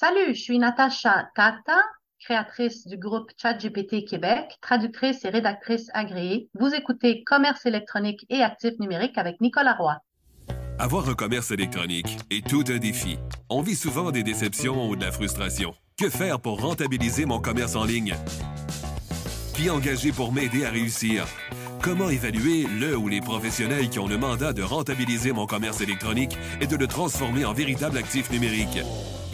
Salut, je suis Natacha Tata, créatrice du groupe ChatGPT Québec, traductrice et rédactrice agréée. Vous écoutez Commerce électronique et actifs numériques avec Nicolas Roy. Avoir un commerce électronique est tout un défi. On vit souvent des déceptions ou de la frustration. Que faire pour rentabiliser mon commerce en ligne? Qui engager pour m'aider à réussir? Comment évaluer le ou les professionnels qui ont le mandat de rentabiliser mon commerce électronique et de le transformer en véritable actif numérique?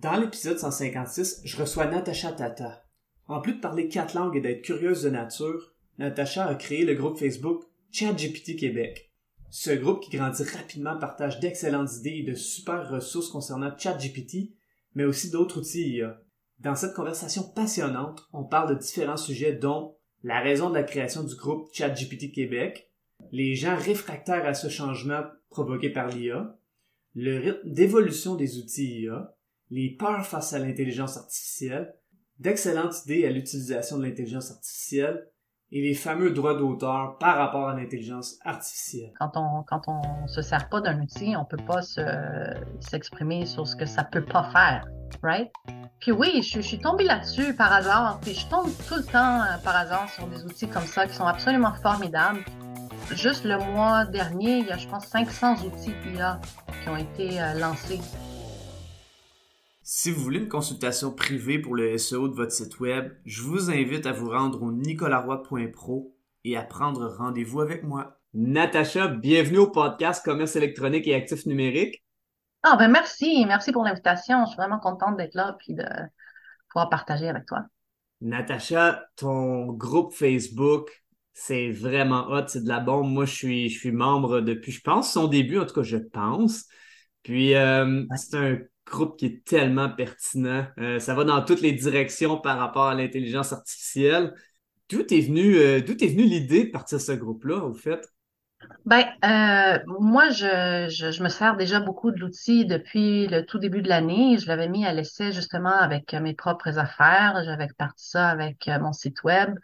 Dans l'épisode 156, je reçois Natacha Tata. En plus de parler quatre langues et d'être curieuse de nature, Natacha a créé le groupe Facebook ChatGPT Québec. Ce groupe qui grandit rapidement partage d'excellentes idées et de super ressources concernant ChatGPT, mais aussi d'autres outils IA. Dans cette conversation passionnante, on parle de différents sujets dont la raison de la création du groupe ChatGPT Québec, les gens réfractaires à ce changement provoqué par l'IA, le rythme d'évolution des outils IA, les peurs face à l'intelligence artificielle, d'excellentes idées à l'utilisation de l'intelligence artificielle et les fameux droits d'auteur par rapport à l'intelligence artificielle. Quand on quand on se sert pas d'un outil, on peut pas s'exprimer sur ce que ça peut pas faire, right? Puis oui, je, suis tombée là-dessus par hasard, puis je tombe tout le temps euh, par hasard sur des outils comme ça qui sont absolument formidables. Juste le mois dernier, il y a je pense 500 outils IA qui ont été euh, lancés si vous voulez une consultation privée pour le SEO de votre site web, je vous invite à vous rendre au nicolaroy.pro et à prendre rendez-vous avec moi. Natacha, bienvenue au podcast Commerce électronique et actifs numériques. Ah ben merci, merci pour l'invitation. Je suis vraiment contente d'être là et de pouvoir partager avec toi. Natacha, ton groupe Facebook, c'est vraiment hot, c'est de la bombe. Moi, je suis, je suis membre depuis, je pense, son début, en tout cas, je pense. Puis, euh, c'est un groupe qui est tellement pertinent. Euh, ça va dans toutes les directions par rapport à l'intelligence artificielle. D'où est venu, euh, venue l'idée de partir de ce groupe-là, au fait? Ben, euh, moi, je, je, me sers déjà beaucoup de l'outil depuis le tout début de l'année. Je l'avais mis à l'essai justement avec mes propres affaires. J'avais parti ça avec mon site web.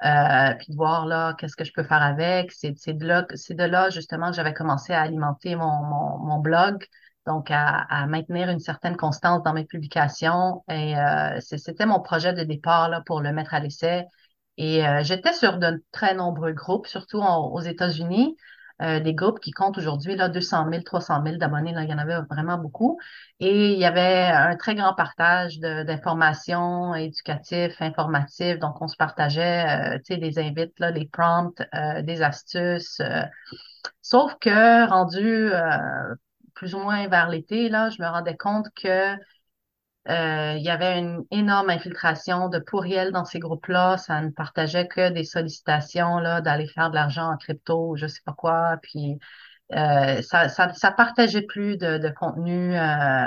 puis de voir là qu'est-ce que je peux faire avec. C'est, de là, justement que j'avais commencé à alimenter mon, mon blog donc à, maintenir une certaine constance dans mes publications. Et euh, c'était mon projet de départ là, pour le mettre à l'essai. Et euh, j'étais sur de très nombreux groupes, surtout aux États-Unis, euh, des groupes qui comptent aujourd'hui là 200 000, 300 000 d'abonnés. Là, il y en avait vraiment beaucoup. Et il y avait un très grand partage d'informations éducatives, informatives. Donc, on se partageait, sais, des invites, là, des prompts, des astuces. sauf que rendu plus ou moins vers l'été, là, je me rendais compte que euh, il y avait une énorme infiltration de pourriels dans ces groupes-là. Ça ne partageait que des sollicitations là d'aller faire de l'argent en crypto, je sais pas quoi. Puis euh, ça, ça, partageait plus de, contenu euh,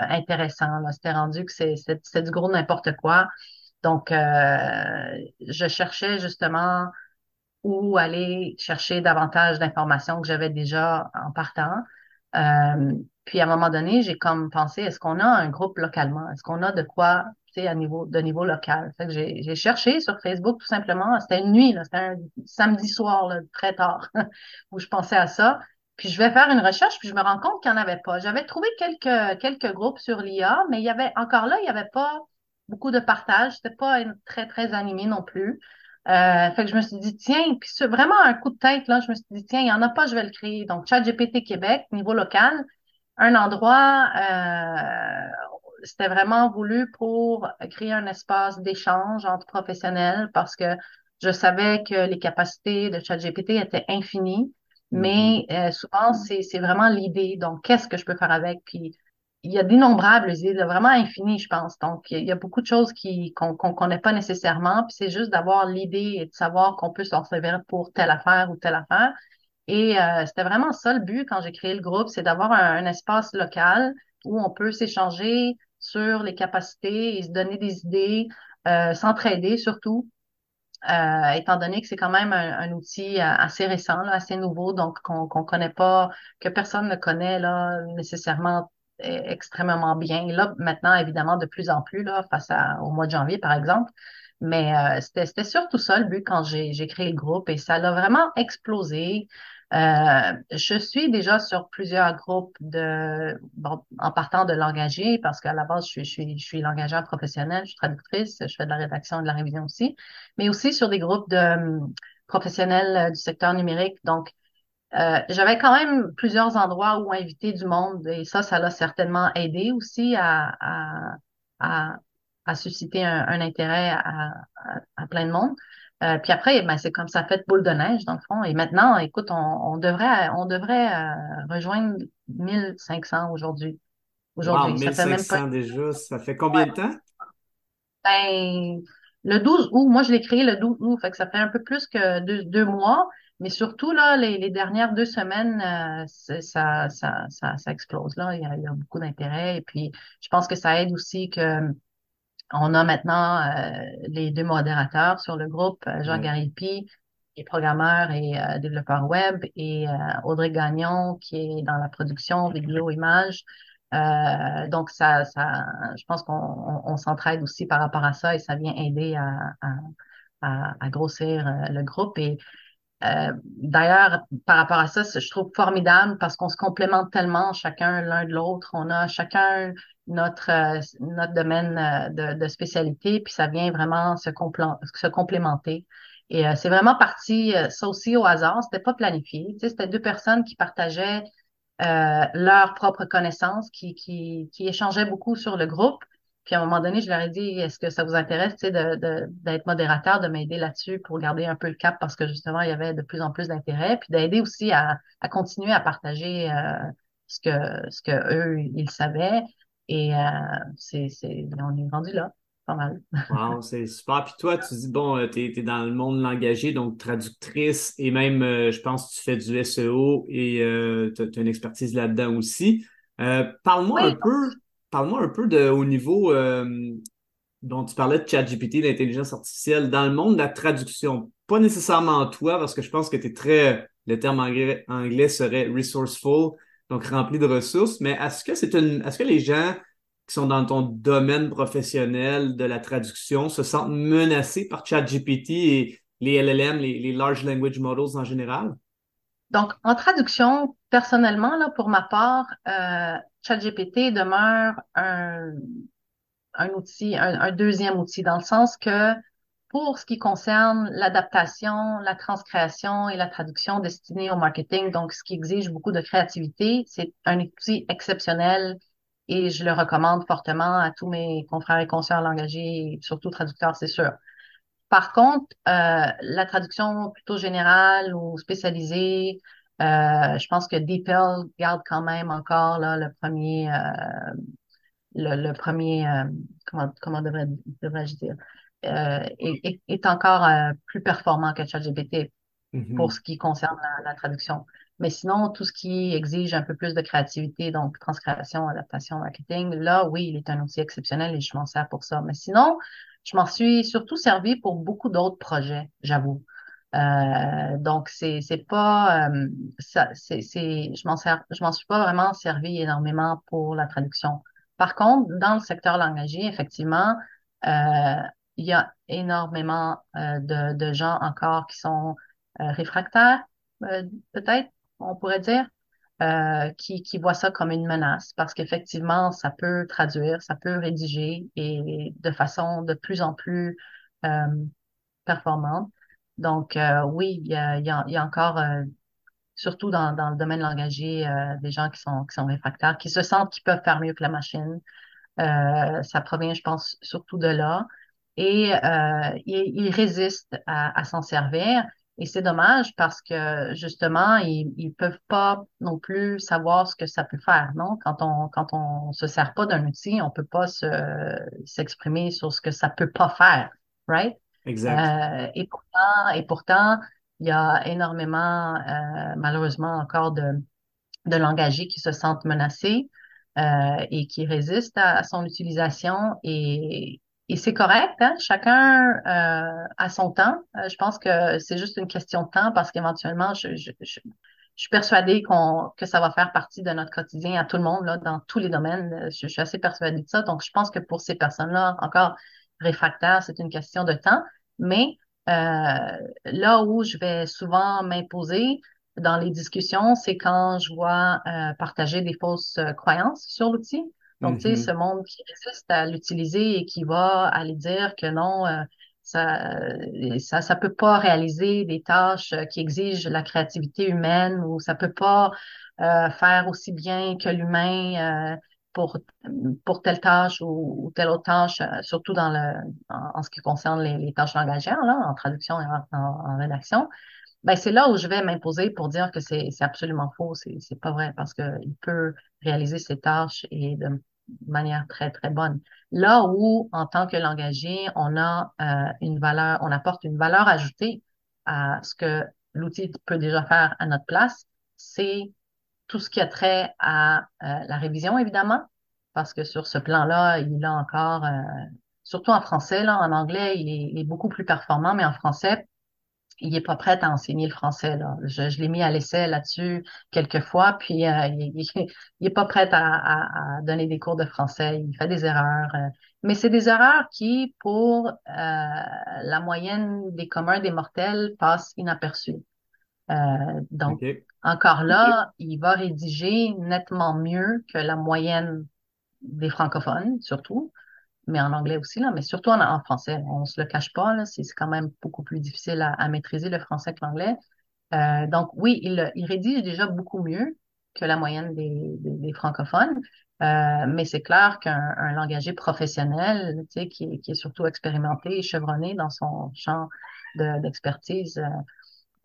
intéressant. C'était rendu que c'est du gros n'importe quoi. Donc, je cherchais justement où aller chercher davantage d'informations que j'avais déjà en partant. Euh, puis à un moment donné, j'ai comme pensé, est-ce qu'on a un groupe localement? Est-ce qu'on a de quoi, tu sais, à niveau, de niveau local? J'ai cherché sur Facebook tout simplement. C'était une nuit, c'était un samedi soir, là, très tard, où je pensais à ça. Puis je vais faire une recherche, puis je me rends compte qu'il n'y en avait pas. J'avais trouvé quelques, quelques groupes sur l'IA, mais il y avait, encore là, il n'y avait pas beaucoup de partage. C'était pas très, très animé non plus. Euh, fait que je me suis dit, tiens, puis c'est vraiment un coup de tête, là, je me suis dit, tiens, il n'y en a pas, je vais le créer. Donc, ChatGPT Québec, niveau local, un endroit, euh, c'était vraiment voulu pour créer un espace d'échange entre professionnels parce que je savais que les capacités de ChatGPT étaient infinies, mais mm-hmm. euh, souvent, c'est, c'est vraiment l'idée. Donc, qu'est-ce que je peux faire avec? Puis, il y a d'innombrables idées, vraiment infinies, je pense. Donc, il y a beaucoup de choses qui, qu'on, qu'on connaît pas nécessairement. Puis, c'est juste d'avoir l'idée et de savoir qu'on peut s'en servir pour telle affaire ou telle affaire. Et euh, c'était vraiment ça le but quand j'ai créé le groupe, c'est d'avoir un, espace local où on peut s'échanger sur les capacités et se donner des idées s'entraider surtout. étant donné que c'est quand même un, outil assez récent, là, assez nouveau, donc qu'on qu'on connaît pas, que personne ne connaît là nécessairement extrêmement bien. Là, maintenant, évidemment, de plus en plus, là, face à, au mois de janvier, par exemple. Mais euh, c'était surtout ça le but quand j'ai créé le groupe et ça l'a vraiment explosé. Euh, je suis déjà sur plusieurs groupes de, bon, en partant de l'engagé, parce qu'à la base, je suis, je suis, je suis l'engageur professionnel, je suis traductrice, je fais de la rédaction et de la révision aussi, mais aussi sur des groupes de professionnels euh, du secteur numérique. Donc, euh, j'avais quand même plusieurs endroits où inviter du monde et ça, ça l'a certainement aidé aussi à, à, à, à susciter un, un intérêt à, à, plein de monde. Euh, puis après, ben, c'est comme ça fait boule de neige dans le fond. Et maintenant, écoute, on, on devrait, on devrait euh, rejoindre 1500 aujourd'hui. Aujourd'hui, wow, 1500 ça fait même pas... déjà. Ça fait combien de temps? Ben, le 12 août. Moi, je l'ai créé le 12 août. Fait que ça fait un peu plus que deux, deux mois. Mais surtout, là, les, les dernières deux semaines, euh, ça, ça, ça, ça, explose. Là. Il, y a, il y a beaucoup d'intérêt. Et puis, je pense que ça aide aussi que on a maintenant euh, les deux modérateurs sur le groupe, euh, Jean Garipi, qui est programmeur et développeur web, et Audrey Gagnon, qui est dans la production vidéo, image. donc, ça, ça, je pense qu'on on, s'entraide aussi par rapport à ça et ça vient aider à, à, à, à grossir le groupe. Et euh, d'ailleurs, par rapport à ça, je trouve formidable parce qu'on se complémente tellement chacun l'un de l'autre. On a chacun notre euh, notre domaine euh, de, spécialité, puis ça vient vraiment se, se complémenter. Et c'est vraiment parti, ça aussi au hasard, c'était pas planifié. Tu c'était deux personnes qui partageaient leurs propres connaissances, qui, qui échangeaient beaucoup sur le groupe. Puis à un moment donné, je leur ai dit, est-ce que ça vous intéresse de, de, d'être modérateur, de m'aider là-dessus pour garder un peu le cap parce que justement, il y avait de plus en plus d'intérêt, puis d'aider aussi à, à continuer à partager euh, ce que ce que eux, ils savaient. Et euh, c'est, c'est, on est rendu là, pas mal. wow, c'est super. Puis toi, tu dis, bon, tu es, dans le monde langagé, donc traductrice, et même, euh, je pense que tu fais du SEO et tu as, une expertise là-dedans aussi. Parle-moi un peu Parle-moi un peu de au niveau euh, dont tu parlais de ChatGPT, d'intelligence artificielle, dans le monde de la traduction. Pas nécessairement toi, parce que je pense que tu es très. Le terme anglais, serait resourceful, donc rempli de ressources. Mais est-ce que c'est une. Est-ce que les gens qui sont dans ton domaine professionnel de la traduction se sentent menacés par ChatGPT et les LLM, les Large Language Models en général? Donc, en traduction, personnellement, là, pour ma part, euh, ChatGPT demeure un, outil, un, deuxième outil, dans le sens que pour ce qui concerne l'adaptation, la transcréation et la traduction destinée au marketing, donc ce qui exige beaucoup de créativité, c'est un outil exceptionnel et je le recommande fortement à tous mes confrères et consoeurs langagés, surtout traducteurs, c'est sûr. Par contre, euh, la traduction plutôt générale ou spécialisée, euh, je pense que DeepL garde quand même encore là, le premier, euh, le, premier, euh, comment, comment devrais, devrais-je dire, est, est, encore plus performant que ChatGPT mm-hmm. pour ce qui concerne la, traduction. Mais sinon, tout ce qui exige un peu plus de créativité, donc transcréation, adaptation, marketing, là, oui, il est un outil exceptionnel et je m'en sers pour ça. Mais sinon, je m'en suis surtout servi pour beaucoup d'autres projets, j'avoue. Euh, donc c'est c'est pas euh, ça c'est c'est je m'en sers je m'en suis pas vraiment servi énormément pour la traduction. Par contre, dans le secteur langagier, effectivement, euh, il y a énormément euh, de, de gens encore qui sont réfractaires, peut-être, on pourrait dire, qui, qui voient ça comme une menace parce qu'effectivement, ça peut traduire, ça peut rédiger et de façon de plus en plus performante. Donc, euh, oui, il y a, y y a encore, euh, surtout dans, dans le domaine langagier, euh, des gens qui sont, qui sont réfractaires, qui se sentent qu'ils peuvent faire mieux que la machine. ça provient, je pense, surtout de là. Et ils, ils, résistent à, à s'en servir. Et c'est dommage parce que justement, ils, ils peuvent pas non plus savoir ce que ça peut faire, non? Quand on quand on se sert pas d'un outil, on peut pas se s'exprimer sur ce que ça peut pas faire, right? Exact. Euh, et pourtant, et pourtant, il y a énormément, euh, malheureusement, encore de, de langagers qui se sentent menacés euh, et qui résistent à, son utilisation et, et c'est correct, hein? chacun euh, a son temps. Euh, je pense que c'est juste une question de temps parce qu'éventuellement, je, je, je, suis persuadée qu'on que ça va faire partie de notre quotidien à tout le monde, là, dans tous les domaines. Je, je suis assez persuadée de ça. Donc, je pense que pour ces personnes-là, encore réfractaires, c'est une question de temps. Mais euh, là où je vais souvent m'imposer dans les discussions, c'est quand je vois euh, partager des fausses euh, croyances sur l'outil. Donc, tu sais, Mhm. ce monde qui résiste à l'utiliser et qui va aller dire que non, ça, ça, ça peut pas réaliser des tâches qui exigent la créativité humaine ou ça peut pas faire aussi bien que l'humain pour, pour telle tâche ou, ou telle autre tâche, euh, surtout dans le, en, en ce qui concerne les, les tâches langagières, là, en traduction et en, en, en rédaction, ben c'est là où je vais m'imposer pour dire que c'est c'est absolument faux, c'est c'est pas vrai parce que il peut réaliser ses tâches et de manière très très bonne. Là où en tant que langagier, on a euh, une valeur, on apporte une valeur ajoutée à ce que l'outil peut déjà faire à notre place, c'est tout ce qui a trait à euh, la révision, évidemment, parce que sur ce plan-là, il a encore, euh, surtout en français, là, en anglais, il est, il est beaucoup plus performant, mais en français, il est pas prêt à enseigner le français, là. Je, je l'ai mis à l'essai là-dessus quelques fois, puis euh, il, il, il est pas prêt à, à, à donner des cours de français. Il fait des erreurs. euh, mais c'est des erreurs qui, pour euh, la moyenne des communs des mortels, passent inaperçues. Euh, donc, encore là, il va rédiger nettement mieux que la moyenne des francophones, surtout, mais en anglais aussi, là, mais surtout en, français. On se le cache pas, c'est quand même beaucoup plus difficile à, maîtriser le français que l'anglais. Euh, donc, oui, il, rédige déjà beaucoup mieux que la moyenne des, francophones, euh, mais c'est clair qu'un un langagier professionnel, tu sais, qui, est- surtout expérimenté et chevronné dans son champ de- d'expertise, euh,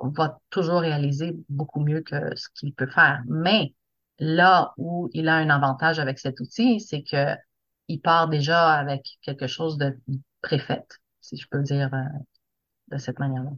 va toujours réaliser beaucoup mieux que ce qu'il peut faire. Mais là où il a un avantage avec cet outil, c'est que il part déjà avec quelque chose de préfait, si je peux dire euh, de cette manière-là.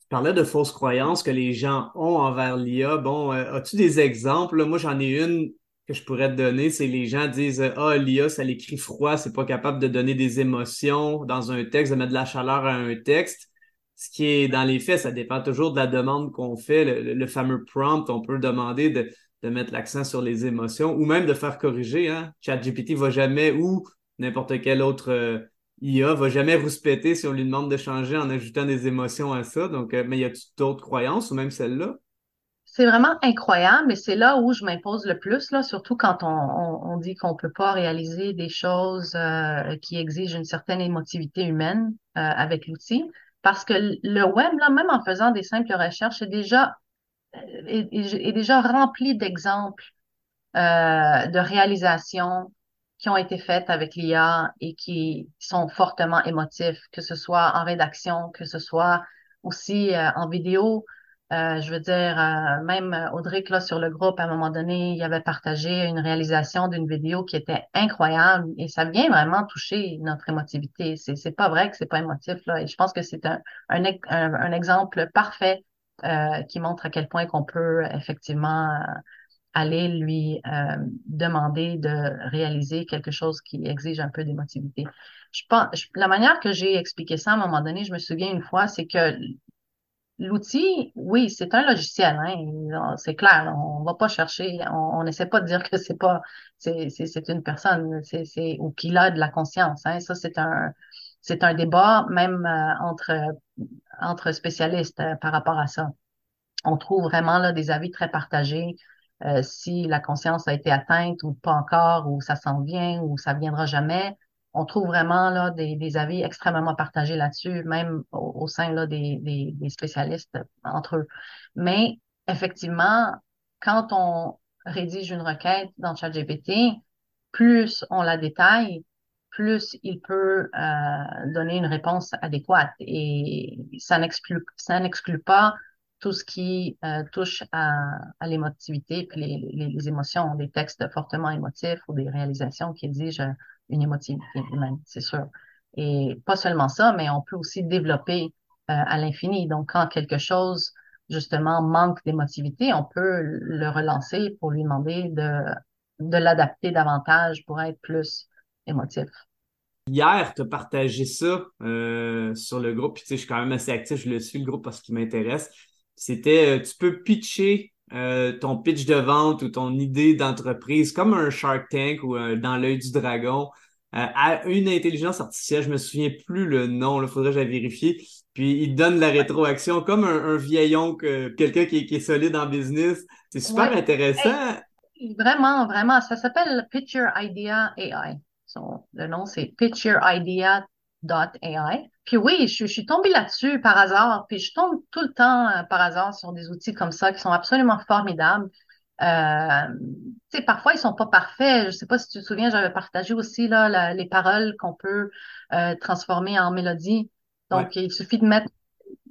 Tu parlais de fausses croyances que les gens ont envers l'IA. Bon, euh, as-tu des exemples? Moi, j'en ai une que je pourrais te donner. C'est les gens disent euh, Ah, l'IA, ça l'écrit froid, c'est pas capable de donner des émotions dans un texte, de mettre de la chaleur à un texte. Ce qui est dans les faits, ça dépend toujours de la demande qu'on fait. Le fameux prompt, on peut demander de, de mettre l'accent sur les émotions ou même de faire corriger. Hein? ChatGPT va jamais ou n'importe quel autre. euh, IA va jamais rouspéter si on lui demande de changer en ajoutant des émotions à ça. Donc, euh, mais y a-t-il d'autres croyances ou même celle-là? C'est vraiment incroyable et c'est là où je m'impose le plus, là, surtout quand on, dit qu'on peut pas réaliser des choses euh, qui exigent une certaine émotivité humaine euh, avec l'outil. Parce que le web, là, même en faisant des simples recherches, est déjà, est, est- est déjà rempli d'exemples euh, de réalisations qui ont été faites avec l'IA et qui sont fortement émotifs, que ce soit en rédaction, que ce soit aussi euh, en vidéo. Euh, je veux dire, euh, même Audric, là, sur le groupe, à un moment donné, il avait partagé une réalisation d'une vidéo qui était incroyable et ça vient vraiment toucher notre émotivité. C'est, c'est pas vrai que c'est pas émotif, là. Et je pense que c'est un, un, un exemple parfait euh, qui montre à quel point qu'on peut effectivement euh, aller lui euh, demander de réaliser quelque chose qui exige un peu d'émotivité. Je pense, je- la manière que j'ai expliqué ça à un moment donné, je me souviens une fois, c'est que l'outil, oui, c'est un logiciel, hein, c'est clair, on va pas chercher, on n'essaie pas de dire que c'est pas, c'est une personne, c'est ou qu'il a de la conscience, hein, ça c'est un c'est un débat même euh, entre entre spécialistes euh, par rapport à ça on trouve vraiment là des avis très partagés. Euh, si la conscience a été atteinte ou pas encore, ou ça s'en vient, ou ça viendra jamais. On trouve vraiment là des, des avis extrêmement partagés là-dessus, même au, au sein là des, des, des spécialistes entre eux. Mais effectivement, quand on rédige une requête dans ChatGPT, plus on la détaille, plus il peut euh, donner une réponse adéquate. Et ça n'exclut, ça n'exclut pas tout ce qui euh, touche à, à l'émotivité puis les, les, les, émotions, des textes fortement émotifs ou des réalisations qui exigent une émotivité humaine, c'est sûr. Et pas seulement ça, mais on peut aussi développer euh, à l'infini. Donc, quand quelque chose, justement, manque d'émotivité, on peut le relancer pour lui demander de, de l'adapter davantage pour être plus émotif. Hier, tu as partagé ça euh, sur le groupe. Puis, tu sais, je suis quand même assez actif, je le suis, le groupe, parce qu'il m'intéresse. C'était, euh, tu peux pitcher euh, ton pitch de vente ou ton idée d'entreprise comme un Shark Tank ou dans l'œil du dragon à une intelligence artificielle. Je me souviens plus le nom, il faudrait que je vérifier. Puis il donne la rétroaction comme un, vieil oncle, quelqu'un qui, est solide en business. C'est super intéressant. vraiment, vraiment. Ça s'appelle Picture Idea AI le nom, c'est pictureidea.ai. Puis oui, je, suis tombée là-dessus par hasard. Puis je tombe tout le temps euh, par hasard sur des outils comme ça qui sont absolument formidables. Euh, tu sais, parfois ils sont pas parfaits. Je sais pas si tu te souviens, j'avais partagé aussi là les paroles qu'on peut euh, transformer en mélodie. Donc il suffit de mettre,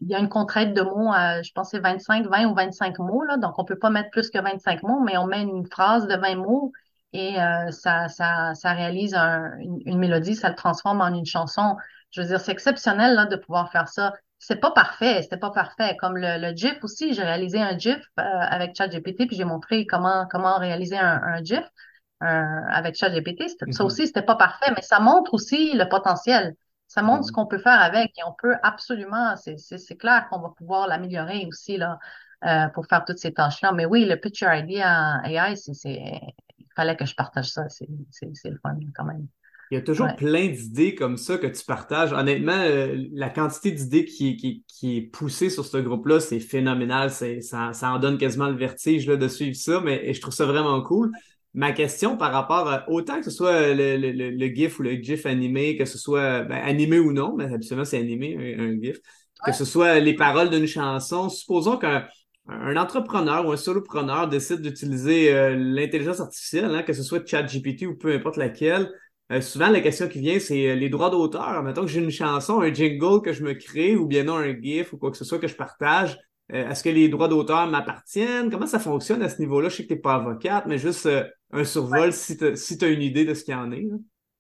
il y a une contrainte de mots, je pense c'est 25, 20 ou 25 mots là. Donc on peut pas mettre plus que 25 mots, mais on met une phrase de 20 mots et euh, ça, ça, ça réalise une, mélodie, ça le transforme en une chanson. Je veux dire, c'est exceptionnel là, de pouvoir faire ça. C'est pas parfait, c'était pas parfait. Comme le, le GIF aussi, j'ai réalisé un GIF euh, avec ChatGPT, puis j'ai montré comment comment réaliser un, un GIF euh, avec ChatGPT. Ça mm-hmm. aussi, c'était pas parfait, mais ça montre aussi le potentiel. Ça montre ce mm-hmm. qu'on peut faire avec et on peut absolument, c'est clair qu'on va pouvoir l'améliorer aussi là euh, pour faire toutes ces tâches-là. Mais oui, le Picture ID AI, c'est fallait que je partage ça. C'est le fun quand même. Il y a toujours plein d'idées comme ça que tu partages. Honnêtement, euh, la quantité d'idées qui, qui, qui, est poussée sur ce groupe-là, c'est phénoménal. Ça, ça en donne quasiment le vertige là, de suivre ça, mais je trouve ça vraiment cool. Ma question par rapport à, autant que ce soit le, le, le, GIF ou le GIF animé, que ce soit ben, animé ou non, mais absolument c'est animé, un, GIF, que ce soit les paroles d'une chanson, supposons qu'un un entrepreneur ou un solopreneur décide d'utiliser euh, l'intelligence artificielle, hein, que ce soit ChatGPT ou peu importe laquelle, euh, souvent la question qui vient, c'est euh, les droits d'auteur. Mettons que j'ai une chanson, un jingle que je me crée ou bien non un GIF ou quoi que ce soit que je partage. Est-ce que les droits d'auteur m'appartiennent? Comment ça fonctionne à ce niveau-là? Je sais que tu n'es pas avocate, mais juste un survol si tu as, une idée de ce qu'il y en est.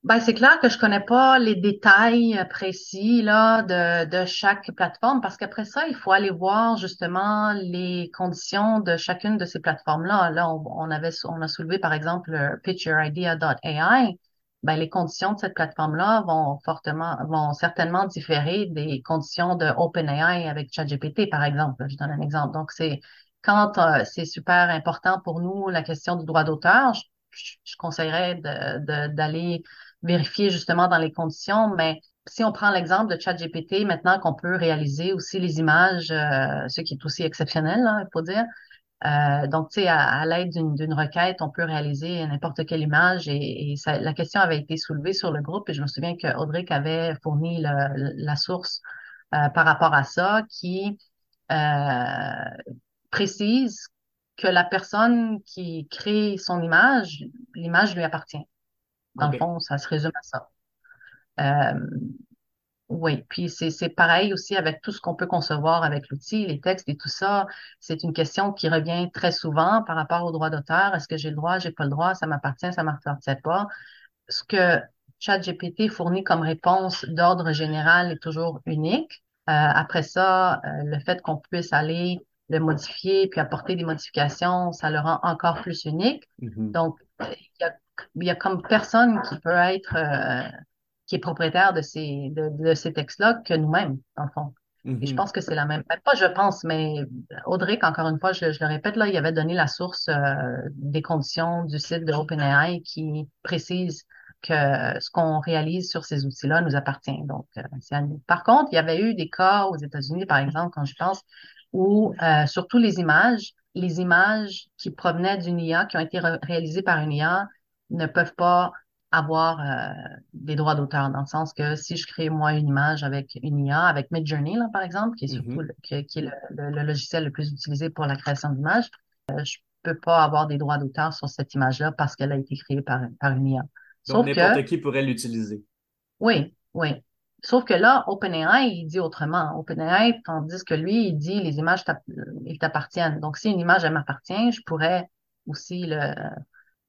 Ben, c'est clair que je connais pas les détails euh, précis là, de, de chaque plateforme parce qu'après ça, il faut aller voir justement les conditions de chacune de ces plateformes-là. Là, on, avait, on a soulevé par exemple pictureidea.ai. Ben, les conditions de cette plateforme-là vont fortement, vont certainement différer des conditions de OpenAI avec ChatGPT, par exemple. Je donne un exemple. Donc, c'est quand euh, c'est super important pour nous la question du droit d'auteur, je, je, conseillerais d'aller vérifier justement dans les conditions, mais si on prend l'exemple de ChatGPT, maintenant qu'on peut réaliser aussi les images, euh, ce qui est aussi exceptionnel, là, il faut dire. Euh, donc, tu sais, à, l'aide d'une requête, on peut réaliser n'importe quelle image et, ça, la question avait été soulevée sur le groupe et je me souviens que Audrey avait fourni la source euh, par rapport à ça qui précise que la personne qui crée son image, l'image lui appartient. Dans le fond, ça se résume à ça. Euh, oui, puis c'est pareil aussi avec tout ce qu'on peut concevoir avec l'outil, les textes et tout ça. C'est une question qui revient très souvent par rapport au droit d'auteur. Est-ce que j'ai le droit, j'ai pas le droit, ça m'appartient, ça m'appartient pas. Ce que ChatGPT fournit comme réponse d'ordre général est toujours unique. Euh, après ça, euh, le fait qu'on puisse aller le modifier puis apporter des modifications, ça le rend encore plus unique. Mm-hmm. Donc, il y a il y a comme personne qui peut être, euh, qui est propriétaire de ces, de, ces textes-là que nous-mêmes, en fond. Et je mhm. pense que c'est la même. Pas je pense, mais Audrey, encore une fois, je, le répète, là, il avait donné la source euh, des conditions du site de OpenAI qui précise que ce qu'on réalise sur ces outils-là nous appartient. Donc, euh, c'est à nous. Par contre, il y avait eu des cas aux États-Unis, par exemple, quand je pense, où surtout les images, les images qui provenaient d'une IA, qui ont été réalisées par une IA, ne peuvent pas avoir euh, des droits d'auteur dans le sens que si je crée moi une image avec une IA, avec Midjourney là, par exemple, qui est surtout mm-hmm. le, qui, est le, logiciel le plus utilisé pour la création d'images, euh, je peux pas avoir des droits d'auteur sur cette image-là parce qu'elle a été créée par, par une IA. Donc n'importe qui pourrait l'utiliser. Oui, oui. Sauf que là, OpenAI, il dit autrement. OpenAI, tandis que lui, il dit les images ils t'appartiennent. Donc, si une image, elle m'appartient, je pourrais aussi le,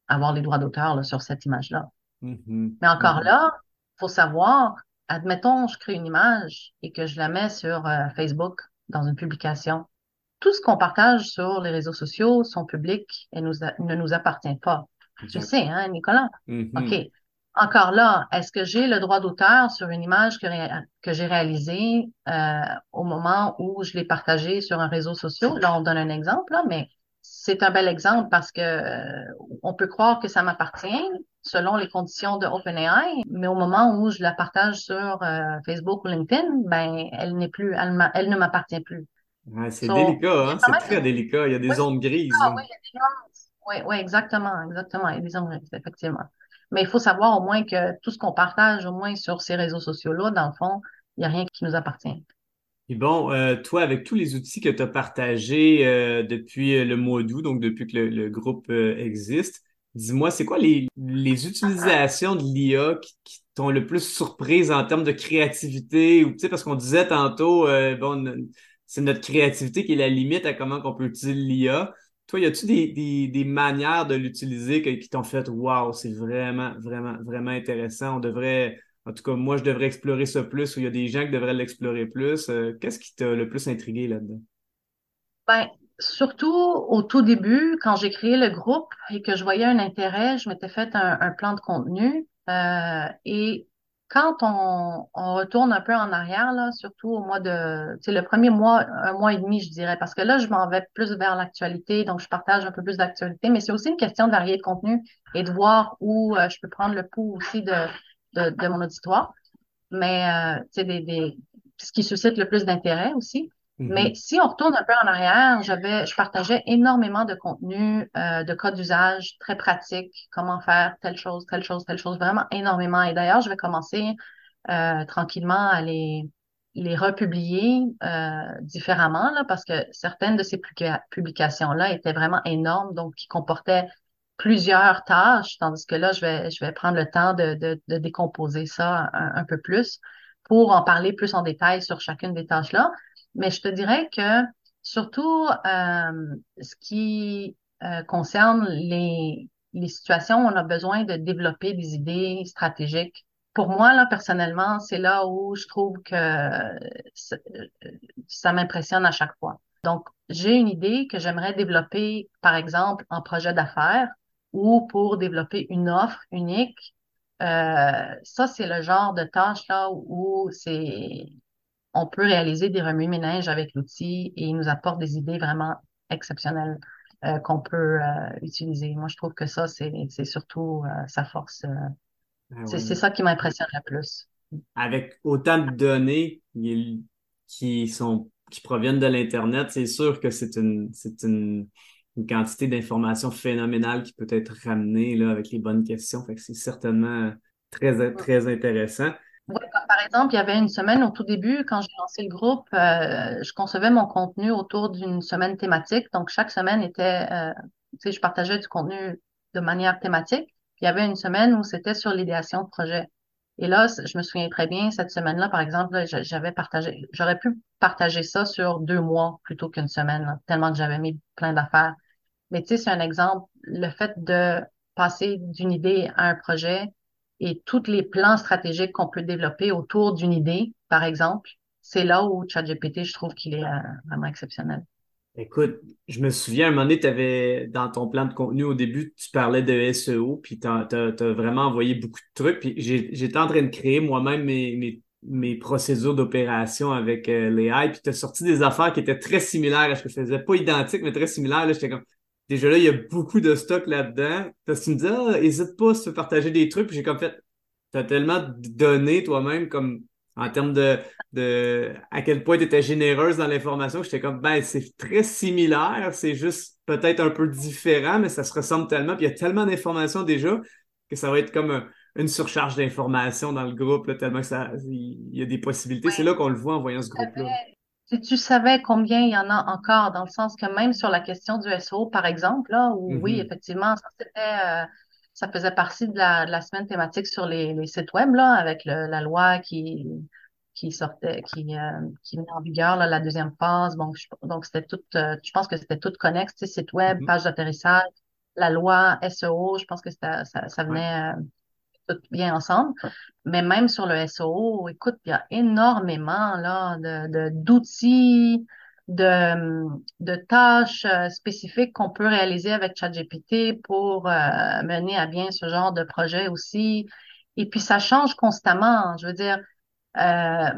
avoir les droits d'auteur sur cette image-là. Mm-hmm. Mais encore mm-hmm. là, faut savoir, admettons, je crée une image et que je la mets sur euh, Facebook dans une publication. Tout ce qu'on partage sur les réseaux sociaux sont publics et nous, ne nous appartient pas. Tu sais, hein, Nicolas? Mm-hmm. OK. encore là, est-ce que j'ai le droit d'auteur sur une image que, que j'ai réalisée euh, au moment où je l'ai partagée sur un réseau social? Là, on donne un exemple, là, mais c'est un bel exemple parce que euh, on peut croire que ça m'appartient selon les conditions de OpenAI, mais au moment où je la partage sur euh, Facebook ou LinkedIn, ben elle n'est plus, elle, elle ne m'appartient plus. Ouais, c'est délicat, hein? C'est très délicat. Il y a des zones grises. Ah, oui, il y a des oui, oui, exactement, exactement. Il y a des zones grises, effectivement. Mais il faut savoir au moins que tout ce qu'on partage, au moins sur ces réseaux sociaux-là, dans le fond, il n'y a rien qui nous appartient. Et bon, euh, toi, avec tous les outils que tu as partagés euh, depuis euh, le mois d'août, donc depuis que le, groupe existe, dis-moi, c'est quoi les, les, utilisations de l'IA qui, qui t'ont le plus surprise en termes de créativité? Ou, parce qu'on disait tantôt, bon, c'est notre créativité qui est la limite à comment on peut utiliser l'IA. Toi, y a-tu des, des, des, manières de l'utiliser qui t'ont fait Waouh, c'est vraiment, vraiment, vraiment intéressant. On devrait, en tout cas, moi, je devrais explorer ça plus ou il y a des gens qui devraient l'explorer plus. Euh, qu'est-ce qui t'a le plus intrigué là-dedans? Ben, surtout au tout début, quand j'ai créé le groupe et que je voyais un intérêt, je m'étais fait un, plan de contenu euh, et quand on, on, retourne un peu en arrière, là, surtout au mois de, c'est le premier mois, un mois et demi, je dirais, parce que là, je m'en vais plus vers l'actualité, donc je partage un peu plus d'actualité, mais c'est aussi une question de varier de contenu et de voir où euh, je peux prendre le pouls aussi de, de, de mon auditoire. Mais, euh, c'est des, des, ce qui suscite le plus d'intérêt aussi. Mais mhm. si on retourne un peu en arrière, j'avais, je partageais énormément de contenu, euh, de codes d'usage très pratiques, comment faire telle chose, telle chose, telle chose, vraiment énormément. Et d'ailleurs, je vais commencer euh, tranquillement à les, les republier euh, différemment, là, parce que certaines de ces publications-là étaient vraiment énormes, donc qui comportaient plusieurs tâches, tandis que là, je vais, je vais prendre le temps de, de, de décomposer ça un, peu plus pour en parler plus en détail sur chacune des tâches-là. Mais je te dirais que surtout euh, ce qui euh, concerne les, les situations où on a besoin de développer des idées stratégiques. Pour moi, là, personnellement, c'est là où je trouve que ça m'impressionne à chaque fois. Donc, j'ai une idée que j'aimerais développer, par exemple, en projet d'affaires ou pour développer une offre unique. Euh, ça, c'est le genre de tâche là où c'est on peut réaliser des remue-ménages avec l'outil et il nous apporte des idées vraiment exceptionnelles euh, qu'on peut euh, utiliser. Moi, je trouve que ça, c'est, surtout euh, sa force. Ah c'est, ça qui m'impressionne le plus. Avec autant de données qui sont qui proviennent de l'Internet, c'est sûr que c'est une, c'est une, quantité d'informations phénoménale qui peut être ramenée là, avec les bonnes questions. Fait que c'est certainement très, très intéressant. Oui, par exemple, il y avait une semaine au tout début, quand j'ai lancé le groupe, euh, je concevais mon contenu autour d'une semaine thématique. Donc, chaque semaine était, euh, tu sais, je partageais du contenu de manière thématique. il y avait une semaine où c'était sur l'idéation de projet. Et là, je me souviens très bien, cette semaine-là, par exemple, j'avais partagé, j'aurais pu partager ça sur deux mois plutôt qu'une semaine, tellement que j'avais mis plein d'affaires. Mais tu sais, c'est un exemple, le fait de passer d'une idée à un projet, et tous les plans stratégiques qu'on peut développer autour d'une idée, par exemple, c'est là où ChatGPT, je trouve qu'il est euh, vraiment exceptionnel. Écoute, je me souviens, à un moment donné, tu avais dans ton plan de contenu au début, tu parlais de SEO, puis tu as, vraiment envoyé beaucoup de trucs. Puis j'étais en train de créer moi-même mes, mes, procédures d'opération avec euh, les AI, puis tu as sorti des affaires qui étaient très similaires à ce que je faisais. Pas identiques, mais très similaires. J'étais comme, Déjà là, il y a beaucoup de stock là-dedans. Parce tu me dis, ah, hésite pas à se partager des trucs. Puis j'ai comme fait, t'as tellement donné toi-même comme en termes de, de à quel point tu étais généreuse dans l'information. J'étais comme, ben, c'est très similaire. C'est juste peut-être un peu différent, mais ça se ressemble tellement. Puis il y a tellement d'informations déjà que ça va être comme une surcharge d'informations dans le groupe, là, tellement que ça, il y a des possibilités. C'est là qu'on le voit en voyant ce groupe-là. Si tu savais combien il y en a encore, dans le sens que même sur la question du SEO, par exemple, là, où oui, mm-hmm. effectivement, ça euh, ça faisait partie de la, de la semaine thématique sur les, les sites web, là, avec le, la loi qui qui sortait, qui, euh, qui met en vigueur là, la deuxième phase. Bon, donc c'était tout, euh, je pense que c'était tout connexe, site web, mm-hmm. page d'atterrissage, la loi SEO, je pense que ça, ça venait tout bien ensemble. Mais même sur le SEO, écoute, il y a énormément là de d'outils, de, de, tâches euh, spécifiques qu'on peut réaliser avec ChatGPT pour euh, mener à bien ce genre de projet aussi. Et puis, ça change constamment. Je veux dire, euh,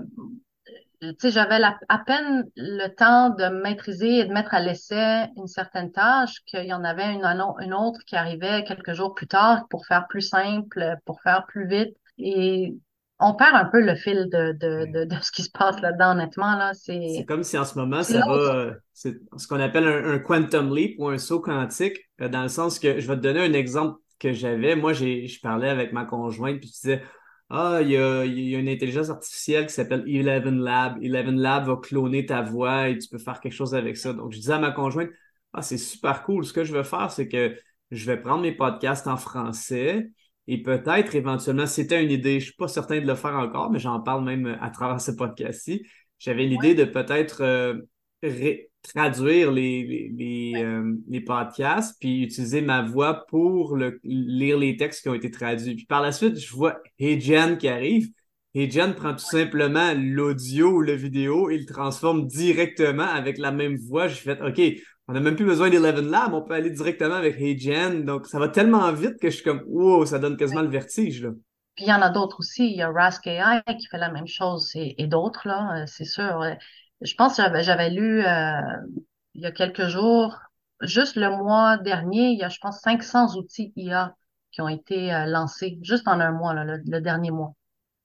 tu sais, j'avais à peine le temps de maîtriser et de mettre à l'essai une certaine tâche qu'il y en avait une, une autre qui arrivait quelques jours plus tard pour faire plus simple, pour faire plus vite. Et on perd un peu le fil de, de, de, de ce qui se passe là-dedans, honnêtement. Là. C'est comme si en ce moment, ça va. Euh, c'est ce qu'on appelle un, quantum leap ou un saut quantique, euh, dans le sens que je vais te donner un exemple que j'avais. Moi, j'ai, je parlais avec ma conjointe, puis je disais ah, il y a, y a une intelligence artificielle qui s'appelle Eleven Lab. Eleven Lab va cloner ta voix et tu peux faire quelque chose avec ça. Donc, je disais à ma conjointe, ah, c'est super cool. Ce que je veux faire, c'est que je vais prendre mes podcasts en français et peut-être éventuellement, c'était une idée, je suis pas certain de le faire encore, mais j'en parle même à travers ce podcast-ci. J'avais l'idée de peut-être euh, traduire les, les, euh, les, podcasts, puis utiliser ma voix pour le, lire les textes qui ont été traduits. Puis par la suite, je vois Hey Jen qui arrive. Hey Jen prend tout simplement l'audio ou la vidéo et le transforme directement avec la même voix. J'ai fait OK, on n'a même plus besoin d'Eleven Lab, on peut aller directement avec Hey Jen. Donc ça va tellement vite que je suis comme wow, ça donne quasiment le vertige là. Puis il y en a d'autres aussi. Il y a Rask AI qui fait la même chose et, et d'autres, là, c'est sûr je pense que j'avais lu euh, il y a quelques jours, juste le mois dernier, il y a, je pense, 500 outils IA qui ont été euh, lancés, juste en un mois, là, le, dernier mois.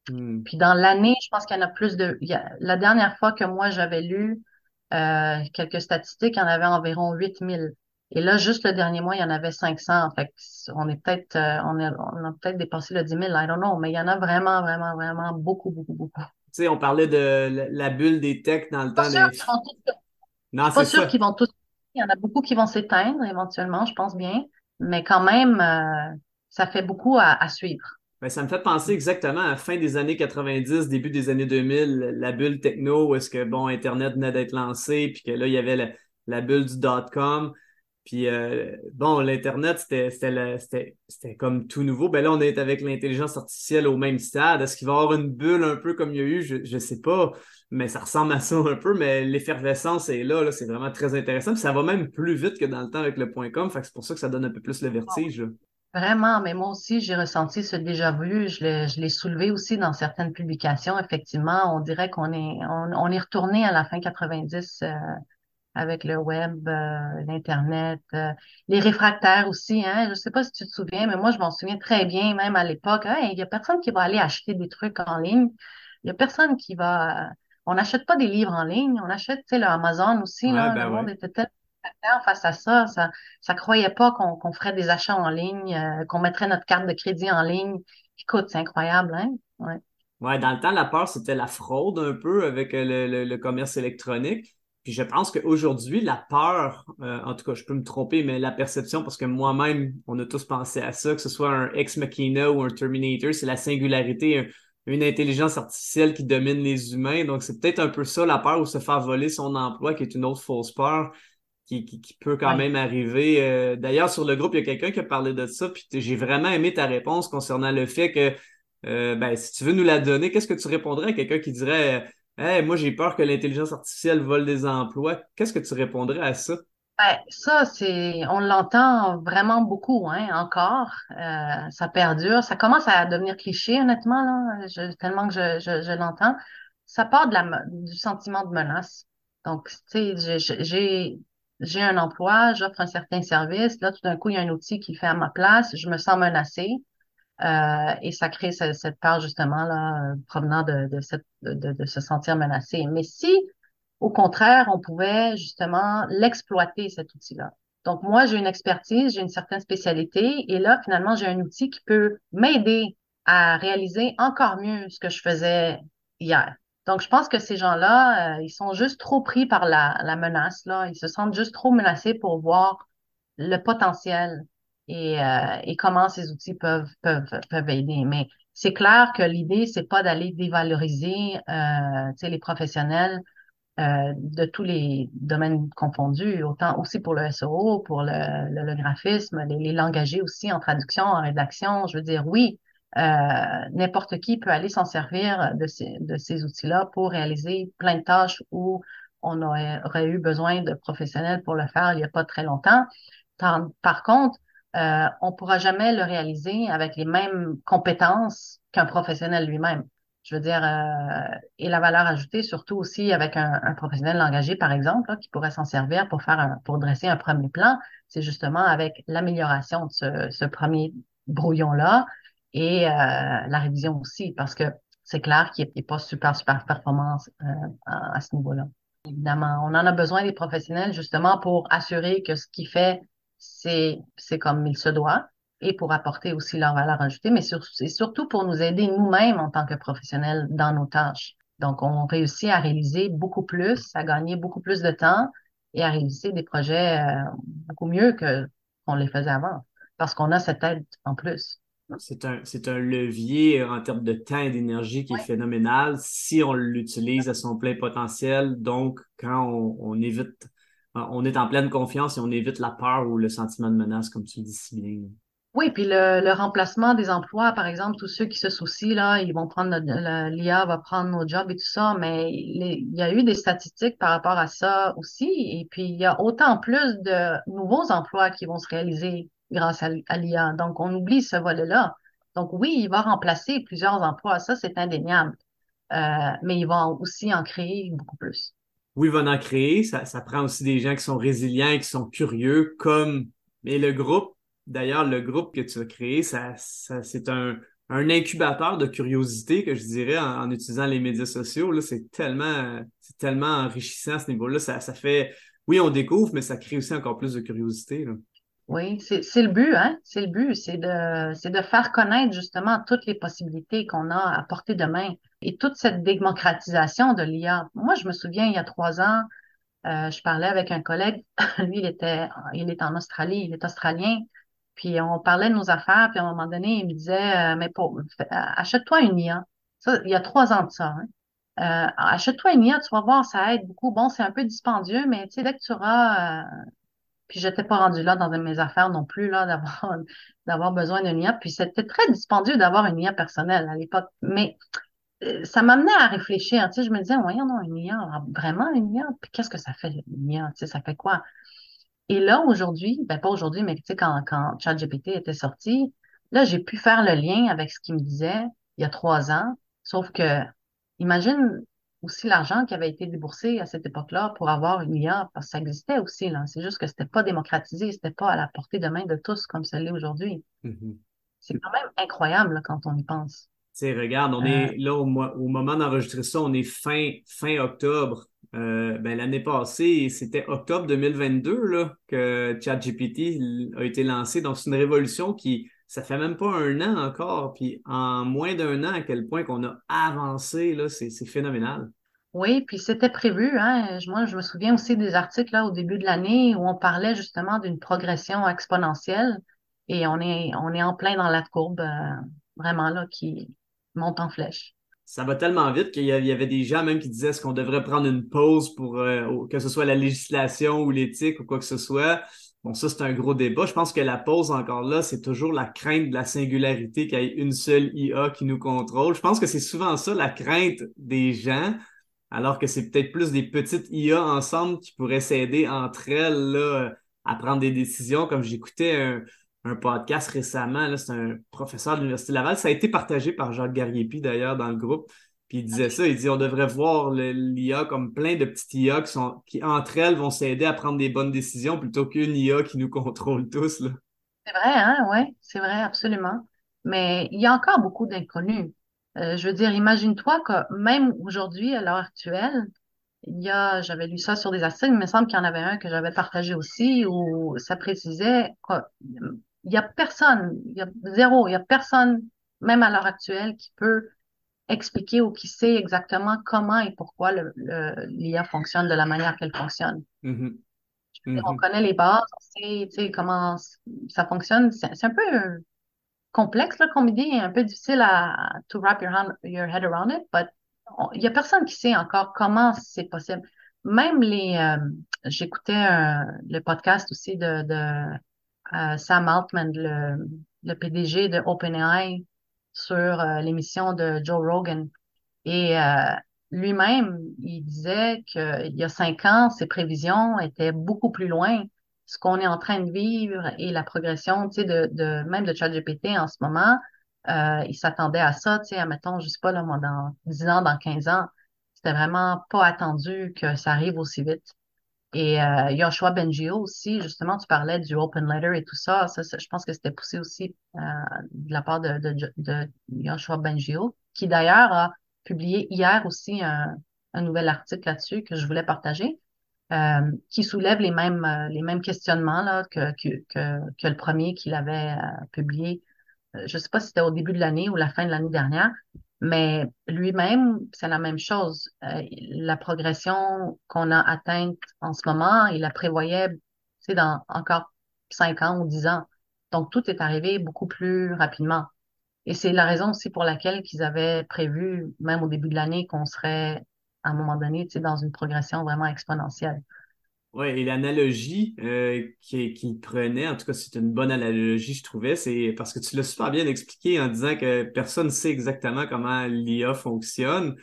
Hmm. Puis dans l'année, je pense qu'il y en a plus de... la dernière fois que moi, j'avais lu euh, quelques statistiques, il y en avait environ 8000. Et là, juste le dernier mois, il y en avait 500. Fait on est peut-être, on, on a peut-être dépassé le 10 000, I don't know, mais il y en a vraiment, vraiment, vraiment beaucoup, beaucoup, beaucoup sais, on parlait de la bulle des techs dans le temps des. Non, c'est pas sûr qu'ils vont tous. Il y en a beaucoup qui vont s'éteindre éventuellement, je pense bien. Mais quand même, euh, ça fait beaucoup à, suivre. Ben, ça me fait penser exactement à la fin des années 90, début des années 2000, la bulle techno, où est-ce que, bon, Internet venait d'être lancé, puis que là, il y avait la, la bulle du dot-com. Puis euh, bon, l'Internet, c'était comme tout nouveau. Ben là, on est avec l'intelligence artificielle au même stade. Est-ce qu'il va y avoir une bulle un peu comme il y a eu? Je ne sais pas, mais ça ressemble à ça un peu, mais l'effervescence est là, là c'est vraiment très intéressant. Puis ça va même plus vite que dans le temps avec le point .com, c'est pour ça que ça donne un peu plus le vertige. Vraiment, mais moi aussi, j'ai ressenti ce déjà-vu. Je l'ai soulevé aussi dans certaines publications. Effectivement, on dirait qu'on est, on, est retourné à la fin 90 avec le web, euh, l'Internet, euh, les réfractaires aussi. Hein? Je ne sais pas si tu te souviens, mais moi, je m'en souviens très bien, même à l'époque. il y a personne qui va aller acheter des trucs en ligne. Il y a personne qui va... On n'achète pas des livres en ligne, on achète, tu sais, le Amazon aussi. là, ben le monde était tellement face à ça. Ça ça croyait pas qu'on ferait des achats en ligne, euh, qu'on mettrait notre carte de crédit en ligne. Écoute, c'est incroyable, hein? Ouais. Ouais, dans le temps, la peur, c'était la fraude un peu avec le, le commerce électronique. Puis je pense qu'aujourd'hui, la peur, euh, en tout cas, je peux me tromper, mais la perception, parce que moi-même, on a tous pensé à ça, que ce soit un Ex Machina ou un Terminator, c'est la singularité, une intelligence artificielle qui domine les humains. Donc, c'est peut-être un peu ça, la peur ou se faire voler son emploi, qui est une autre fausse peur qui, qui, peut quand même arriver. Euh, d'ailleurs, sur le groupe, il y a quelqu'un qui a parlé de ça, puis j'ai vraiment aimé ta réponse concernant le fait que, euh, ben, si tu veux nous la donner, qu'est-ce que tu répondrais à quelqu'un qui dirait Moi, j'ai peur que l'intelligence artificielle vole des emplois. Qu'est-ce que tu répondrais à ça? Ben, ça, c'est, on l'entend vraiment beaucoup, hein, encore. Euh, ça perdure. Ça commence à devenir cliché, honnêtement, tellement que je l'entends. Ça part de la, du sentiment de menace. Donc, tu sais, j'ai, j'ai un emploi, j'offre un certain service. Là, tout d'un coup, il y a un outil qui fait à ma place. Je me sens menacée. Euh, et ça crée cette, peur justement là euh, provenant de, de, de, de, se sentir menacé. Mais si, au contraire, on pouvait justement l'exploiter cet outil-là. Donc moi, j'ai une expertise, j'ai une certaine spécialité, et là, finalement, j'ai un outil qui peut m'aider à réaliser encore mieux ce que je faisais hier. Donc, je pense que ces gens-là, euh, ils sont juste trop pris par la, la menace, là. Ils se sentent juste trop menacés pour voir le potentiel et, euh, et comment ces outils peuvent, peuvent, peuvent aider. Mais c'est clair que l'idée, c'est pas d'aller dévaloriser euh, les professionnels euh, de tous les domaines confondus, autant aussi pour le SEO, pour le, le, graphisme, les, les langagers aussi en traduction, en rédaction. Je veux dire, oui, euh, n'importe qui peut aller s'en servir de ces, de ces outils-là pour réaliser plein de tâches où on aurait, aurait eu besoin de professionnels pour le faire il n'y a pas très longtemps. Par contre, euh, on pourra jamais le réaliser avec les mêmes compétences qu'un professionnel lui-même. Je veux dire, euh, et la valeur ajoutée, surtout aussi avec un, professionnel engagé, par exemple, qui pourrait s'en servir pour faire pour dresser un premier plan, c'est justement avec l'amélioration de ce, premier brouillon-là et euh, la révision aussi, parce que c'est clair qu'il n'est pas super, super performance à, à, ce niveau-là. Évidemment, on en a besoin des professionnels justement pour assurer que ce qu'il fait, c'est, c'est comme il se doit et pour apporter aussi leur valeur ajoutée, mais c'est surtout pour nous aider nous-mêmes en tant que professionnels dans nos tâches. Donc, on réussit à réaliser beaucoup plus, à gagner beaucoup plus de temps et à réaliser des projets euh, beaucoup mieux que qu'on les faisait avant, parce qu'on a cette aide en plus. C'est un, c'est un levier en termes de temps et d'énergie qui est phénoménal si on l'utilise à son plein potentiel. Donc, quand on, on, évite, on est en pleine confiance et on évite la peur ou le sentiment de menace, comme tu dis si bien. Oui, puis le, le, remplacement des emplois, par exemple, tous ceux qui se soucient, là, ils vont prendre l'IA va prendre nos jobs et tout ça, mais il y a eu des statistiques par rapport à ça aussi. Et puis, il y a autant plus de nouveaux emplois qui vont se réaliser grâce à, à l'IA. Donc, on oublie ce volet-là. Donc, oui, il va remplacer plusieurs emplois, ça, c'est indéniable. Euh, mais il va aussi en créer beaucoup plus. Oui, va en créer. Ça, ça prend aussi des gens qui sont résilients, qui sont curieux, comme mais le groupe D'ailleurs, le groupe que tu as créé, ça, ça c'est un, un, incubateur de curiosité que je dirais en, utilisant les médias sociaux. Là, c'est tellement, c'est tellement enrichissant à ce niveau-là. Ça, ça fait, oui, on découvre, mais ça crée aussi encore plus de curiosité. Là. Oui, c'est le but, hein? C'est le but, c'est de, de faire connaître justement toutes les possibilités qu'on a à portée de main et toute cette démocratisation de l'IA. Moi, je me souviens, il y a trois ans, euh, je parlais avec un collègue, lui, il était, il est en Australie, il est australien, puis on parlait de nos affaires, puis à un moment donné, il me disait, euh, mais achète-toi une IA. Ça, il y a trois ans de ça. Hein. Euh, achète-toi une IA, tu vas voir, ça aide beaucoup. Bon, c'est un peu dispendieux, mais tu sais, dès que tu auras, puis j'étais pas rendu là dans mes affaires non plus, là, d'avoir, d'avoir besoin d'une IA. Puis c'était très dispendieux d'avoir une IA personnelle à l'époque. Mais euh, ça m'amenait à réfléchir. Tu sais, je me disais, voyons, non, une IA, vraiment une IA? Puis qu'est-ce que ça fait, une IA? Tu sais, ça fait quoi? Et là, aujourd'hui, ben pas aujourd'hui, mais tu sais, quand, quand ChatGPT était sorti, là, j'ai pu faire le lien avec ce qu'il me disait il y a trois ans. Sauf que, imagine aussi l'argent qui avait été déboursé à cette époque-là pour avoir une IA, parce que ça existait aussi, là. C'est juste que c'était pas démocratisé, c'était pas à la portée de main de tous comme ça l'est aujourd'hui. Mm-hmm. C'est quand même incroyable là, quand on y pense. Tu sais, regarde, on est euh. là au, au moment d'enregistrer ça, on est fin, fin octobre. Euh, ben, L'année passée, c'était octobre 2022 là, que ChatGPT a été lancé. Donc, c'est une révolution qui, ça fait même pas un an encore. Puis en moins d'un an, à quel point qu'on a avancé, là, c'est phénoménal. Oui, puis c'était prévu. Hein. Moi, je me souviens aussi des articles là, au début de l'année où on parlait justement d'une progression exponentielle. Et on est, on est en plein dans la courbe, euh, vraiment là, qui monte en flèche ça va tellement vite qu'il y avait des gens même qui disaient est-ce qu'on devrait prendre une pause pour euh, que ce soit la législation ou l'éthique ou quoi que ce soit? Bon, ça, c'est un gros débat. Je pense que la pause, encore là, c'est toujours la crainte de la singularité qu'il y ait une seule IA qui nous contrôle. Je pense que c'est souvent ça, la crainte des gens, alors que c'est peut-être plus des petites IA ensemble qui pourraient s'aider entre elles là, à prendre des décisions. Comme j'écoutais un, podcast récemment. C'est un professeur de l'Université Laval. Ça a été partagé par Jacques Gariepi, d'ailleurs, dans le groupe. Il disait ça, il dit on devrait voir l'IA comme plein de petites IA qui, sont, qui entre elles, vont s'aider à prendre des bonnes décisions plutôt qu'une IA qui nous contrôle tous. C'est vrai, hein, oui, c'est vrai, absolument. Mais il y a encore beaucoup d'inconnus. Euh, je veux dire, imagine-toi que même aujourd'hui, à l'heure actuelle, il y a, j'avais lu ça sur des articles, il me semble qu'il y en avait un que j'avais partagé aussi où ça précisait quoi, il y a personne, il y a zéro, il y a personne, même à l'heure actuelle, qui peut expliquer ou qui sait exactement comment et pourquoi l'IA fonctionne de la manière qu'elle fonctionne. Mm-hmm. On mm-hmm. connaît les bases, on sait comment ça fonctionne. C'est un peu complexe là, comme idée, un peu difficile à to wrap your, your head around it, but il y a personne qui sait encore comment c'est possible. Même les, euh, j'écoutais le podcast aussi de, de euh, Sam Altman, le, le, PDG de OpenAI, sur euh, l'émission de Joe Rogan. Et euh, lui-même, il disait qu'il y a cinq ans, ses prévisions étaient beaucoup plus loin. Ce qu'on est en train de vivre et la progression, tu sais, de, de même de ChatGPT en ce moment, euh, ils s'attendaient à ça, tu sais, admettons, je sais pas, là, moi, dans 10 ans, dans 15 ans, c'était vraiment pas attendu que ça arrive aussi vite. Et euh, Joshua Bengio aussi, justement, tu parlais du open letter et tout ça. Ça, je pense que c'était poussé aussi euh, de la part de, de, de Joshua Bengio, qui d'ailleurs a publié hier aussi un, un nouvel article là-dessus que je voulais partager, euh, qui soulève les mêmes euh, les mêmes questionnements là que que, que, que le premier qu'il avait euh, publié. Euh, je sais pas si c'était au début de l'année ou la fin de l'année dernière, mais lui-même, c'est la même chose. Euh, la progression qu'on a atteinte en ce moment, il la prévoyait, dans encore cinq ans ou dix ans. Donc, tout est arrivé beaucoup plus rapidement. Et c'est la raison aussi pour laquelle qu'ils avaient prévu, même au début de l'année, qu'on serait à un moment donné, dans une progression vraiment exponentielle. Oui, et l'analogie euh, qu'il prenait, en tout cas, c'est une bonne analogie, je trouvais, c'est parce que tu l'as super bien expliqué en disant que personne ne sait exactement comment l'IA fonctionne.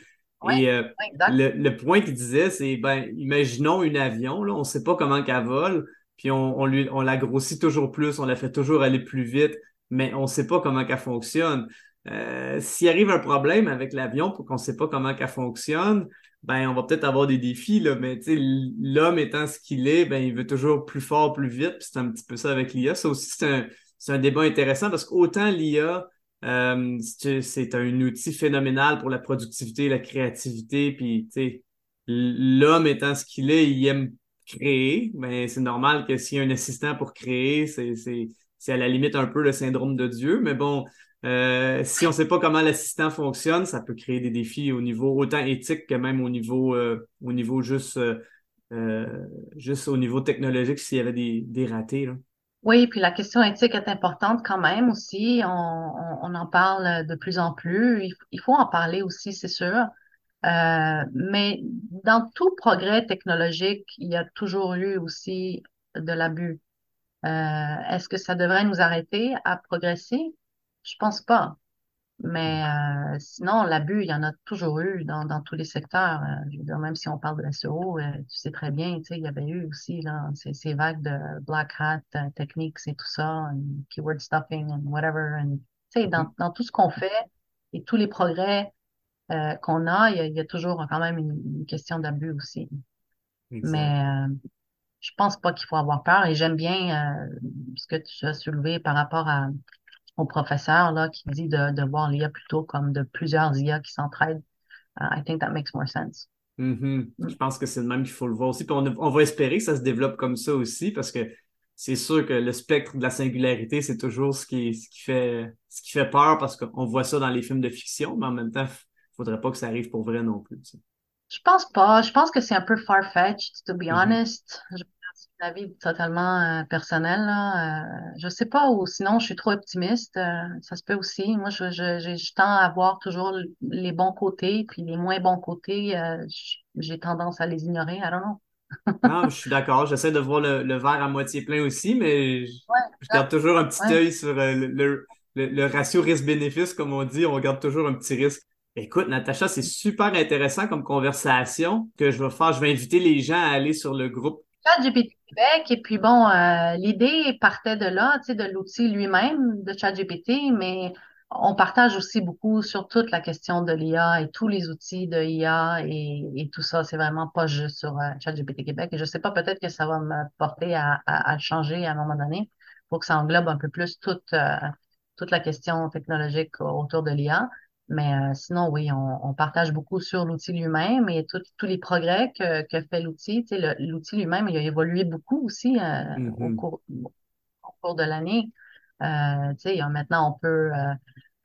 et euh, le, le, point qu'il disait, c'est, ben, imaginons une avion, là, on ne sait pas comment qu'elle vole, puis on, on, lui, on la grossit toujours plus, on la fait toujours aller plus vite, mais on ne sait pas comment qu'elle fonctionne. Euh, S'il arrive un problème avec l'avion pour qu'on ne sait pas comment qu'elle fonctionne, ben on va peut-être avoir des défis, là, mais l'homme étant ce qu'il est, ben il veut toujours plus fort, plus vite, c'est un petit peu ça avec l'IA. Ça aussi, c'est un, un, débat intéressant parce qu'autant l'IA, euh, c'est un outil phénoménal pour la productivité, la créativité, puis l'homme étant ce qu'il est, il aime créer, mais c'est normal que s'il y a un assistant pour créer, c'est à la limite un peu le syndrome de Dieu, mais bon, euh, si on ne sait pas comment l'assistant fonctionne, ça peut créer des défis au niveau autant éthique que même au niveau, euh, au niveau juste, euh, juste au niveau technologique s'il y avait des, des ratés. Là. Oui, puis la question éthique est importante quand même aussi. On, on, en parle de plus en plus. Il, faut en parler aussi, c'est sûr. mais dans tout progrès technologique, il y a toujours eu aussi de l'abus. Est-ce que ça devrait nous arrêter à progresser? Je pense pas. Mais euh, sinon, l'abus, il y en a toujours eu dans, dans tous les secteurs. Euh, je veux dire, même si on parle de SEO, euh, tu sais très bien, tu sais, il y avait eu aussi là, ces, ces vagues de black hat techniques et tout ça, keyword stuffing and whatever. And, tu sais, dans, dans tout ce qu'on fait et tous les progrès qu'on a, il y a, il y a, toujours quand même une, question d'abus aussi. Mais je pense pas qu'il faut avoir peur et j'aime bien ce que tu as soulevé par rapport à au professeur là, qui dit de, de voir l'IA plutôt comme de plusieurs IA qui s'entraident. Uh, I think that makes more sense. Mm-hmm. Mm. Je pense que c'est le même qu'il faut le voir aussi. Puis on, on, va espérer que ça se développe comme ça aussi parce que c'est sûr que le spectre de la singularité, c'est toujours ce qui, ce, qui fait, ce qui fait peur parce qu'on voit ça dans les films de fiction, mais en même temps, il faudrait pas que ça arrive pour vrai non plus. Je pense pas. Je pense que c'est un peu far-fetched, to be mm-hmm. honest avis totalement euh, personnel. Là. Euh, je sais pas, ou sinon je suis trop optimiste. Euh, ça se peut aussi. Moi, je, je, je, tends à voir toujours les bons côtés, puis les moins bons côtés, euh, j'ai tendance à les ignorer. I don't know. non, je suis d'accord. J'essaie de voir le, le, verre à moitié plein aussi, mais je, garde toujours un petit œil sur le, le, le ratio risque-bénéfice, comme on dit. On garde toujours un petit risque. Écoute, Natacha, c'est super intéressant comme conversation que je vais faire. Je vais inviter les gens à aller sur le groupe ChatGPT Québec. Et puis bon, euh, l'idée partait de là, tu sais, de l'outil lui-même, de ChatGPT, mais on partage aussi beaucoup sur toute la question de l'IA et tous les outils de IA et, et tout ça. C'est vraiment pas juste sur euh, ChatGPT Québec. Et je sais pas, peut-être que ça va me porter à, à, changer à un moment donné pour que ça englobe un peu plus toute, euh, toute la question technologique autour de l'IA. Mais euh, sinon, oui, on, on, partage beaucoup sur l'outil lui-même et tous les progrès que, que fait l'outil. Tu sais, l'outil lui-même, il a évolué beaucoup aussi euh, mm-hmm. au, cours, au cours de l'année. Euh, tu sais, maintenant, on peut, euh,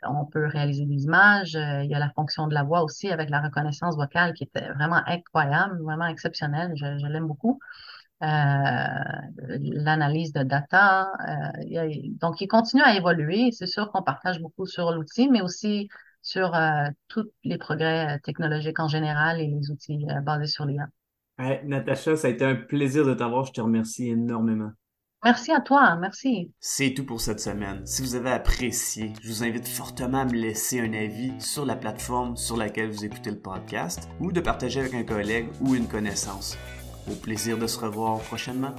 on peut réaliser des images. il y a la fonction de la voix aussi avec la reconnaissance vocale qui était vraiment incroyable, vraiment exceptionnelle. Je, je l'aime beaucoup. l'analyse de data. donc, il continue à évoluer. C'est sûr qu'on partage beaucoup sur l'outil, mais aussi sur euh, tous les progrès euh, technologiques en général et les outils euh, basés sur l'IA. Hey, Natacha, ça a été un plaisir de t'avoir. Je te remercie énormément. Merci à toi, merci. C'est tout pour cette semaine. Si vous avez apprécié, je vous invite fortement à me laisser un avis sur la plateforme sur laquelle vous écoutez le podcast ou de partager avec un collègue ou une connaissance. Au plaisir de se revoir prochainement.